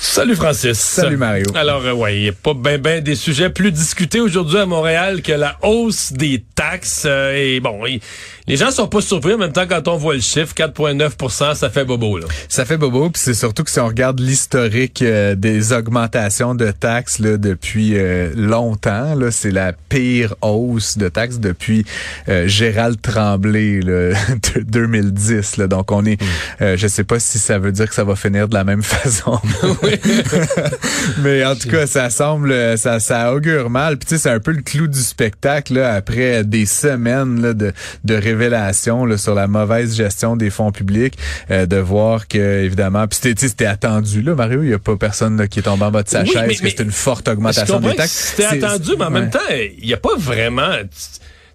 Salut Francis. Salut Mario. Alors, euh, ouais, il n'y a pas ben ben des sujets plus discutés aujourd'hui à Montréal que la hausse des taxes. euh, et bon, les gens sont pas surpris. En même temps, quand on voit le chiffre, 4,9% ça fait bobo, là. Ça fait bobo, puis c'est surtout que si on regarde l'historique euh, des augmentations de taxes là, depuis euh, longtemps, là, c'est la pire hausse de taxes depuis euh, Gérald Tremblay là, de 2010. Là. Donc on est, euh, je sais pas si ça veut dire que ça va finir de la même façon. Mais en tout cas, ça semble, ça, ça augure mal. Puis tu sais, c'est un peu le clou du spectacle là, après des semaines là, de, de révélations là, sur la mauvaise gestion des fonds publics, euh, de voir que évidemment, puis c'était, tu sais, c'était attendu là, Mario. Il y a pas personne là, qui est tombé en bas de sa Oui, chaise mais- que c'est une forte augmentation des taxes. C'était attendu, mais en ouais. même temps, il n'y a pas vraiment...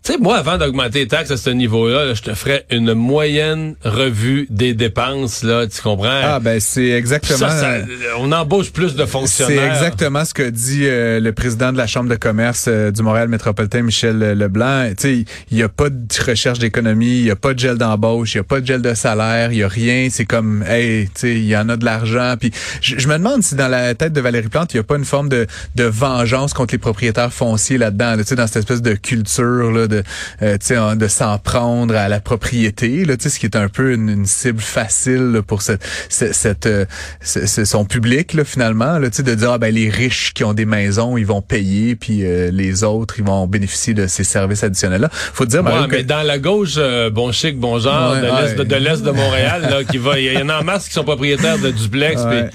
Tu sais, moi, avant d'augmenter les taxes à ce niveau-là, là, je te ferais une moyenne revue des dépenses, là, tu comprends? Ah ben c'est exactement. Ça, ça- on embauche plus de C'est fonctionnaires. exactement ce que dit euh, le président de la Chambre de commerce euh, du Montréal métropolitain, Michel Leblanc. Tu sais, il n'y a pas de recherche d'économie, il n'y a pas de gel d'embauche, il n'y a pas de gel de salaire, il n'y a rien. C'est comme, hey, tu sais, il y en a de l'argent. Puis je, je me demande si dans la tête de Valérie Plante, il n'y a pas une forme de, de vengeance contre les propriétaires fonciers là-dedans, là, tu sais, dans cette espèce de culture là, de, euh, de s'en prendre à la propriété, là, tu sais, ce qui est un peu une, une cible facile là, pour cette, cette, cette, euh, son public là, finalement, là, tu sais, de dire ah, ben les riches qui ont des maisons, ils vont payer, puis euh, les autres, ils vont bénéficier de ces services additionnels là. Faut dire Ouais, Mario, que- mais dans la gauche, euh, bon chic, bon genre, Ouais, de l'est de, de Montréal, là, qui va, il y en a en masse qui sont propriétaires de duplex. Ouais.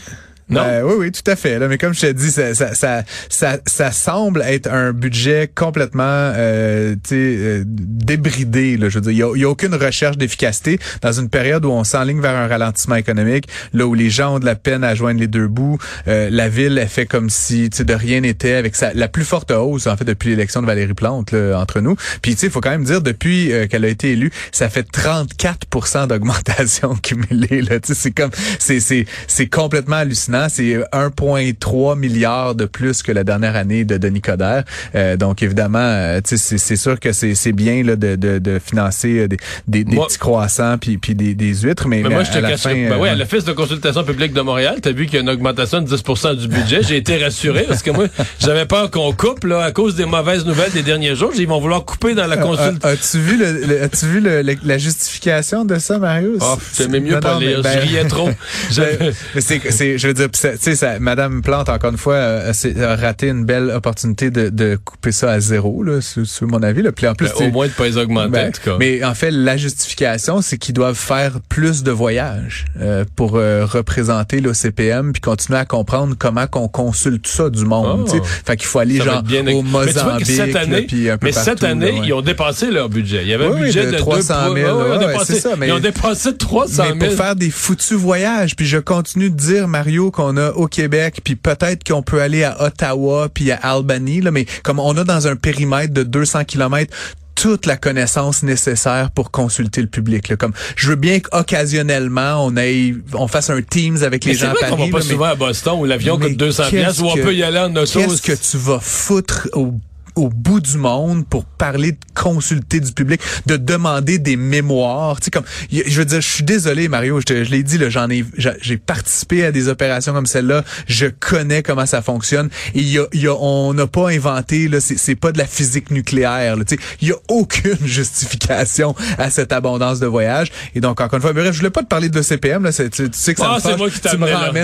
Non? Ben, oui, oui, tout à fait. Là, mais comme je te dis, ça, ça, ça, ça, semble être un budget complètement euh, euh, débridé. Là, je veux dire, il y a, aucune recherche d'efficacité dans une période où on s'enligne vers un ralentissement économique, là où les gens ont de la peine à joindre les deux bouts. Euh, la ville, elle fait comme si de rien n'était, avec sa, la plus forte hausse en fait depuis l'élection de Valérie Plante là, entre nous. Puis tu sais, il faut quand même dire depuis euh, qu'elle a été élue, ça fait 34 d'augmentation cumulée. C'est comme, c'est complètement hallucinant. C'est 1,3 milliard de plus que la dernière année de Denis Coderre. Euh, donc évidemment, euh, tu c'est sûr que c'est bien là de, de, de financer euh, des, des, des Moi- petits croissants puis puis des, des huîtres, mais, Mais moi, à- je te à la cache fin, ben euh, oui, à l'Office de consultation publique de Montréal, t'as vu qu'il y a une augmentation de 10 du budget. J'ai été rassuré parce que moi, j'avais peur qu'on coupe, là, à cause des mauvaises nouvelles des derniers jours. Ils vont vouloir couper dans la euh, consultation. euh, As-tu vu le, le- as-tu vu le- le- la justification de ça, Mario Oh, j'aimais mieux non, pas non, lire. ben- Je riais trop. Ben, c'est, je veux dire, ça- tu sais, Madame Plante, encore une fois, euh, c'est- a raté une belle opportunité de, de couper ça à zéro, là, sur mon avis. Là. Puis en plus, Ben, au moins de pas les augmenter, ben, en tout cas. mais en fait, la justification, c'est qu'ils doivent faire plus de voyages euh, pour euh, représenter l'OCPM puis continuer à comprendre comment qu'on consulte ça du monde. Oh. Fait qu'il faut aller Ça genre bien au mais Mozambique, cette là, année, puis un peu mais cette partout, là, année, ouais. ils ont dépassé leur budget. Il y avait Oui, un oui, budget de de, 300 000, deux- ouais, ouais, dépassé- c'est ça, mais- Ils ont dépassé 300 000. Mais pour faire des foutus voyages, puis je continue de dire Mario qu'on a au Québec, puis peut-être qu'on peut aller à Ottawa puis à Albany, là, mais comme on a dans un périmètre de 200 kilomètres toute la connaissance nécessaire pour consulter le public. Là. Comme je veux bien qu'occasionnellement on aille, on fasse un Teams avec les Mais c'est gens vrai qu'on va pas là, mais- souvent à Boston où l'avion coûte 200 qu'est-ce pièces où on peut y aller en auto. Qu'est-ce que tu vas foutre au au bout du monde pour parler de consulter du public, de demander des mémoires. Tu sais, comme, je veux dire, je suis désolé, Mario, je, te- je l'ai dit, là, j'en ai, j'a- j'ai participé à des opérations comme celle-là. Je connais comment ça fonctionne. Et il y a, il y a- on n'a pas inventé, là, c'est, c'est pas de la physique nucléaire. là. Tu sais, il y a aucune justification à cette abondance de voyage. Et donc, encore une fois, bref, je voulais pas te parler de l'ECPM, là, c'est- tu, tu sais que ça Ah, me c'est moi qui là.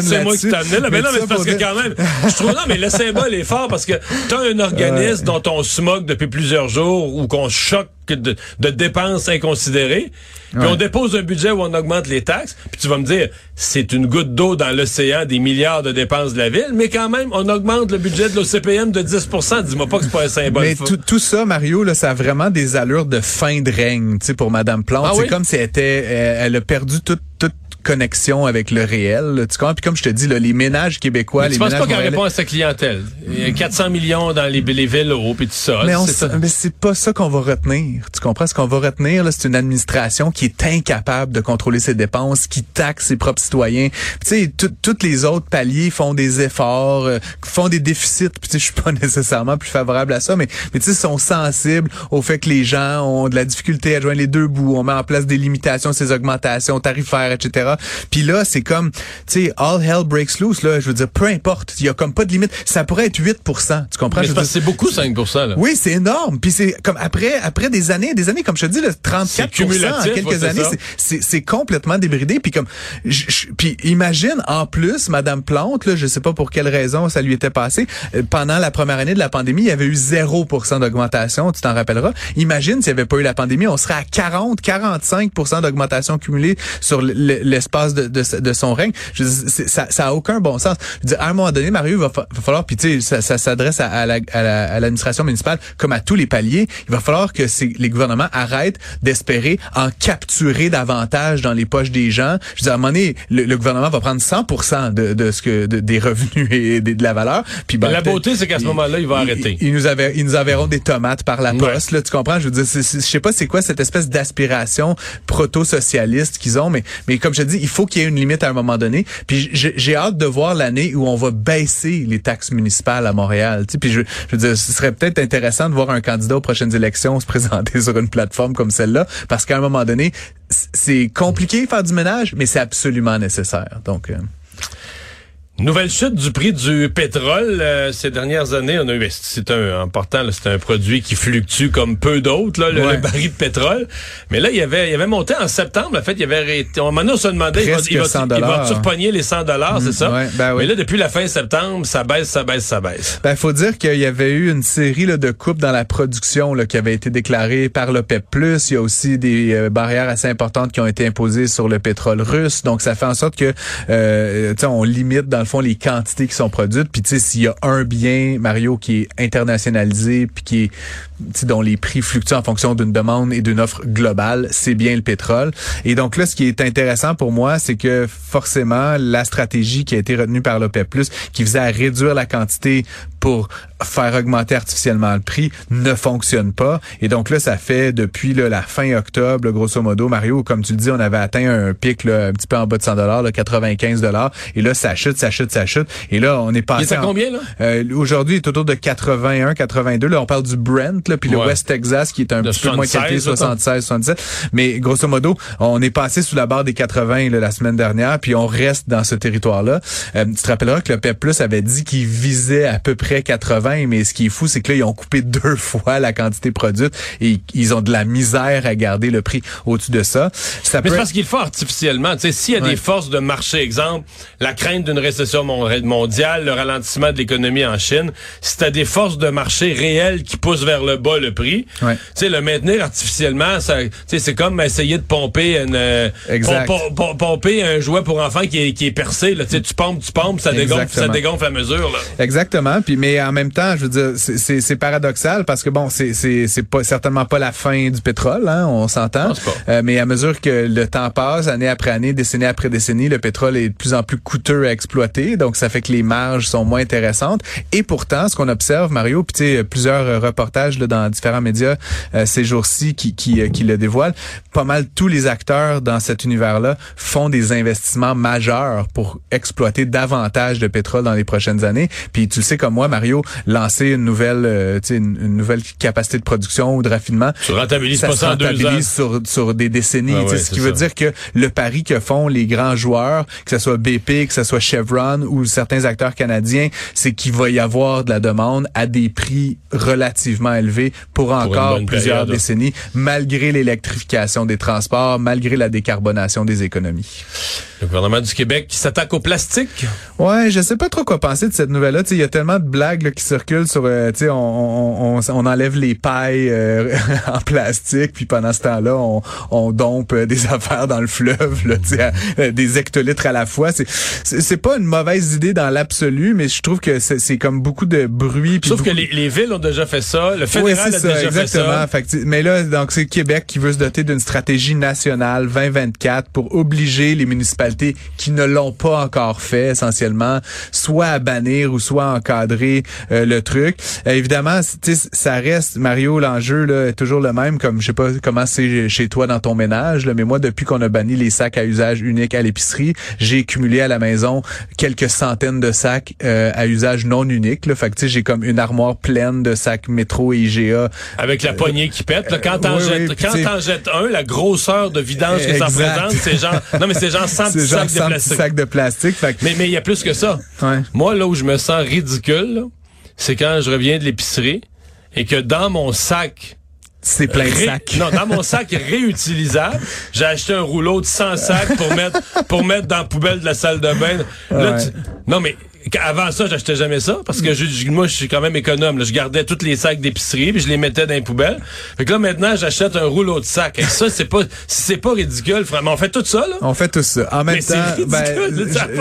C'est moi qui t'amenais là. Mais non, mais ça c'est parce que dire- quand même, je trouve, non, mais le symbole est fort parce que t'as un organisme dont on se moque depuis plusieurs jours ou qu'on choque de, de dépenses inconsidérées. Puis Ouais. on dépose un budget où on augmente les taxes. Puis tu vas me dire, c'est une goutte d'eau dans l'océan des milliards de dépenses de la ville, mais quand même, on augmente le budget de l'OCPM de 10% Dis-moi pas que c'est pas un symbole. Mais tout, tout ça, Mario, là, ça a vraiment des allures de fin de règne, tu sais, pour Madame Plante. Ah c'est oui? comme si elle était, elle, elle a perdu toute, toute connexion avec le réel. là, tu comprends? Puis comme je te dis, là, les ménages québécois, Mais les tu penses pas qu'elle répond à sa clientèle? Il euh, 400 millions dans les, les vélos, puis tout ça. Mais, mais c'est pas ça qu'on va retenir. Tu comprends? Ce qu'on va retenir, là, c'est une administration qui est incapable de contrôler ses dépenses, qui taxe ses propres citoyens. Tu sais, tout- tous les autres paliers font des efforts, euh, font des déficits. Puis, tu sais, je suis pas nécessairement plus favorable à ça, mais, mais tu sais, sont sensibles au fait que les gens ont de la difficulté à joindre les deux bouts. On met en place des limitations, ces augmentations tarifaires, etc. Puis là, c'est comme, tu sais, all hell breaks loose. Là, je veux dire, peu importe. Il y a comme pas de limite. Ça pourrait être 8 Tu comprends? C'est beaucoup 5% là. oui, c'est énorme. Puis c'est comme après après des années, des années comme je te dis, le 34 C'est en quelques ouais, années, c'est- complètement débridé. Puis comme, je- je- puis imagine en plus, Madame Plante, là, je sais pas pour quelle raison ça lui était passé, euh, pendant la première année de la pandémie, il y avait eu 0% d'augmentation. Tu t'en rappelleras. Imagine s'il n'y avait pas eu la pandémie, on serait à 40, 45% d'augmentation cumulée sur l- l- l'espace de, de, de son règne. Je veux dire, c'est- ça, ça a aucun bon sens. Je veux dire, à un moment donné, Mario, il va, fa- va falloir, puis tu sais, ça, ça s'adresse à, à la- à la- à l'administration municipale comme à tous les paliers. Il va falloir que les gouvernements arrêtent d'espérer en capturer davantage dans les poches des gens. Je veux dire, à un moment donné, le, le gouvernement va prendre 100% de, de ce que de- des revenus et de, de la valeur. Puis ben, la beauté, c'est qu'à ce moment-là, il va il- arrêter. Ils, nous avaient, ils nous enverront des tomates par la Ouais. poste. Là, tu comprends? Je veux dire, je sais pas c'est quoi cette espèce d'aspiration proto-socialiste qu'ils ont, mais, mais comme je te dis, il faut qu'il y ait une limite à un moment donné. Puis j'ai hâte de voir l'année où on va baisser les taxes municipales à Montréal. Tu sais, puis je, veux dire, ce serait peut-être intéressant de voir un candidat aux prochaines élections se présenter sur une plateforme comme celle-là, parce qu'à un moment donné, c'est compliqué faire du ménage, mais c'est absolument nécessaire. Donc, euh, Nouvelle chute du prix du pétrole euh, ces dernières années. On a eu, c'est un important, là, c'est un produit qui fluctue comme peu d'autres, là, le, Ouais. le baril de pétrole. Mais là, il y avait, il y avait monté en septembre. En fait, il y avait. On, maintenant, on se demandait, il va, il va, 100 il va surpogner les 100 dollars, c'est ça? ouais, ben oui. Mais là, depuis la fin septembre, ça baisse, ça baisse, ça baisse. Ben, faut dire qu'il y avait eu une série là, de coupes dans la production là, qui avait été déclarée par l'OPEP+. Il y a aussi des euh, barrières assez importantes qui ont été imposées sur le pétrole russe. Donc, ça fait en sorte que, euh, on limite, dans le fond, les quantités qui sont produites. Puis, tu sais, s'il y a un bien, Mario, qui est internationalisé, puis qui est, dont les prix fluctuent en fonction d'une demande et d'une offre globale, c'est bien le pétrole. Et donc là, ce qui est intéressant pour moi, c'est que forcément, la stratégie qui a été retenue par l'OPEP+, qui visait à réduire la quantité pour faire augmenter artificiellement le prix, ne fonctionne pas. Et donc là, ça fait depuis là, la fin octobre, là, grosso modo, Mario, comme tu le dis, on avait atteint un pic là, un petit peu en bas de 100 dollars, 95 dollars. Et là, ça chute, ça chute, ça chute. Et là, on est Il passé est à en- combien, là? euh, Aujourd'hui, il est autour de 81, 82. Là, on parle du Brent, là, puis le. West Texas qui est un De petit peu moins 76, qualité, là, 76, 77. Mais grosso modo, on est passé sous la barre des 80 là, la semaine dernière, puis on reste dans ce territoire-là. Euh, tu te rappelleras que le PEP Plus avait dit qu'il visait à peu près 80, mais ce qui est fou, c'est que là, ils ont coupé deux fois la quantité produite et ils ont de la misère à garder le prix au-dessus de ça. Ça Mais peut c'est parce qu'il le fait artificiellement. Tu sais, s'il y a Ouais. des forces de marché, exemple, la crainte d'une récession mon- mondiale, le ralentissement de l'économie en Chine, si t'as des forces de marché réelles qui poussent vers le bas le prix, Ouais. tu sais, le maintenir artificiellement, ça, c'est comme essayer de pomper une, euh, Exact. pom- pom- pomper un jouet pour enfants qui est, qui est percé, là. Tu sais, tu pompes, tu pompes, ça dégonfle, ça dégonfle à mesure, là. Exactement. Puis mais en même temps, je veux dire, c'est- paradoxal parce que bon, c'est pas certainement pas la fin du pétrole, hein, on s'entend. Euh, mais à mesure que le temps passe, année après année, décennie après décennie, le pétrole est de plus en plus coûteux à exploiter, donc ça fait que les marges sont moins intéressantes. Et pourtant, ce qu'on observe, Mario, puis plusieurs reportages là, dans différents médias euh, ces jours-ci qui qui, euh, qui le dévoilent, pas mal tous les acteurs dans cet univers-là font des investissements majeurs pour exploiter davantage de pétrole dans les prochaines années. Puis tu le sais comme moi, Mario, lancer une nouvelle, euh, une, une nouvelle capacité de production ou de raffinement, Tu rentabilises ça pas se rentabilise sur, sur des décennies. Ah ouais, ce qui veut ça. dire que le pari que font les grands joueurs, que ce soit BP, que ce soit Chevron ou certains acteurs canadiens, c'est qu'il va y avoir de la demande à des prix relativement élevés pour encore plusieurs période. décennies, malgré l'électrification des transports, malgré la décarbonation des économies. Le gouvernement du Québec qui s'attaque au plastique. Ouais, je sais pas trop quoi penser de cette nouvelle-là. Tu sais, Il y a tellement de blagues là, qui circulent sur, euh, tu sais, on, on, on, on enlève les pailles euh, en plastique, puis pendant ce temps-là, on, on dompe euh, des affaires dans le fleuve, là, tu sais, à- euh, des hectolitres à la fois. C'est, pas une mauvaise idée dans l'absolu, mais je trouve que c'est c'est comme beaucoup de bruit. Sauf que beaucoup- les, les villes ont déjà fait ça, le Oui, c'est ça, déjà fait exactement. ça. Fait mais là, donc c'est Québec qui veut se doter d'une stratégie nationale 2024 pour obliger les municipalités qui ne l'ont pas encore fait, essentiellement, soit à bannir ou soit à encadrer euh, le truc. Euh, évidemment, ça reste Mario l'enjeu là est toujours le même. Comme je sais pas comment c'est chez toi dans ton ménage, là, mais moi depuis qu'on a banni les sacs à usage unique à l'épicerie, j'ai cumulé à la maison quelques centaines de sacs euh, à usage non unique. Là. Fait que tu sais, j'ai comme une armoire pleine de sacs métro et IGA Avec la poignée qui pète. là, quand t'en oui, jettes, oui, quand un, la grosseur de vidange que ça Exact. représente, c'est genre, non mais c'est genre 100 petits genre sacs de 100 petits plastique. sacs de plastique. Fait que- Mais mais il y a plus que ça. Ouais. Moi là où je me sens ridicule, c'est quand je reviens de l'épicerie et que dans mon sac c'est plein de Ré- sacs. Non, dans mon sac réutilisable, j'ai acheté un rouleau de 100 sacs pour mettre pour mettre dans la poubelle de la salle de bain. Là, Ouais. tu- non mais avant ça, j'achetais jamais ça parce que je- je- moi je suis quand même économe. là. Je gardais tous les sacs d'épicerie puis je les mettais dans les poubelles. Fait que là maintenant, j'achète un rouleau de sacs. Et ça c'est pas c'est pas ridicule, vraiment. On fait tout ça là. On fait tout ça. En même Mais temps, ridicule, ben,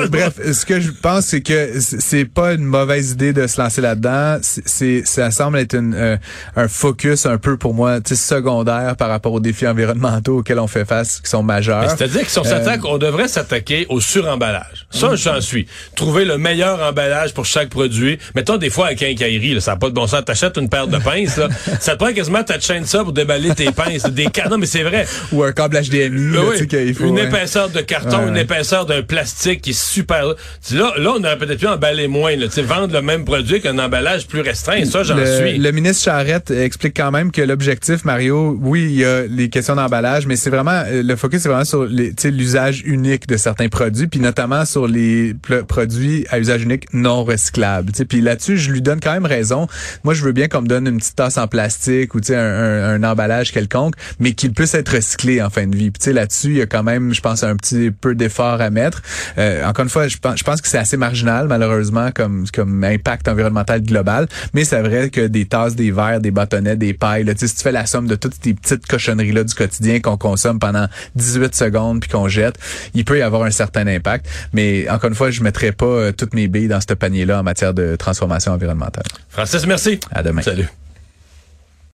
je- bref, ce que je pense, c'est que c'est pas une mauvaise idée de se lancer là-dedans. C'est, ça semble être une, euh, un focus un peu pour moi, secondaire par rapport aux défis environnementaux auxquels on fait face, qui sont majeurs. C'est-à-dire que si on s'attaque, on devrait s'attaquer au suremballage. Ça, j'en suis. Trouver le meilleur emballage pour chaque produit. Mettons, des fois, à quincaillerie, là, ça n'a pas de bon sens. T'achètes une paire de pinces, là. ça te prend quasiment ta chaîne ça pour déballer tes pinces. Des canons, mais c'est vrai. Ou un câble HDMI, là, Oui, faut, une ouais. épaisseur de carton, Ouais. une épaisseur d'un plastique qui est super. Là, là, on aurait peut-être pu emballer moins. Là, vendre le même produit qu'un emballage plus restreint. Ça, j'en suis. le ministre Charrette explique quand même que l'objectif, Mario, oui, il y a les questions d'emballage, mais c'est vraiment euh, le focus, c'est vraiment sur l'usage unique de certains produits, puis notamment sur les produits à usage non recyclables. tu sais. Puis là-dessus, je lui donne quand même raison. Moi, je veux bien qu'on me donne une petite tasse en plastique ou un, un- un emballage quelconque, mais qu'il puisse être recyclé en fin de vie. Puis là-dessus, il y a quand même, je pense, un petit peu d'effort à mettre. Euh, encore une fois, je pense, je pense que c'est assez marginal, malheureusement, comme, comme impact environnemental global. Mais c'est vrai que des tasses, des verres, des bâtonnets, des pailles, là, si tu fais la somme de toutes ces petites cochonneries-là du quotidien qu'on consomme pendant 18 secondes puis qu'on jette, il peut y avoir un certain impact. Mais encore une fois, je mettrai pas euh, toutes mes dans ce panier-là en matière de transformation environnementale. Francis, merci. À demain. Salut.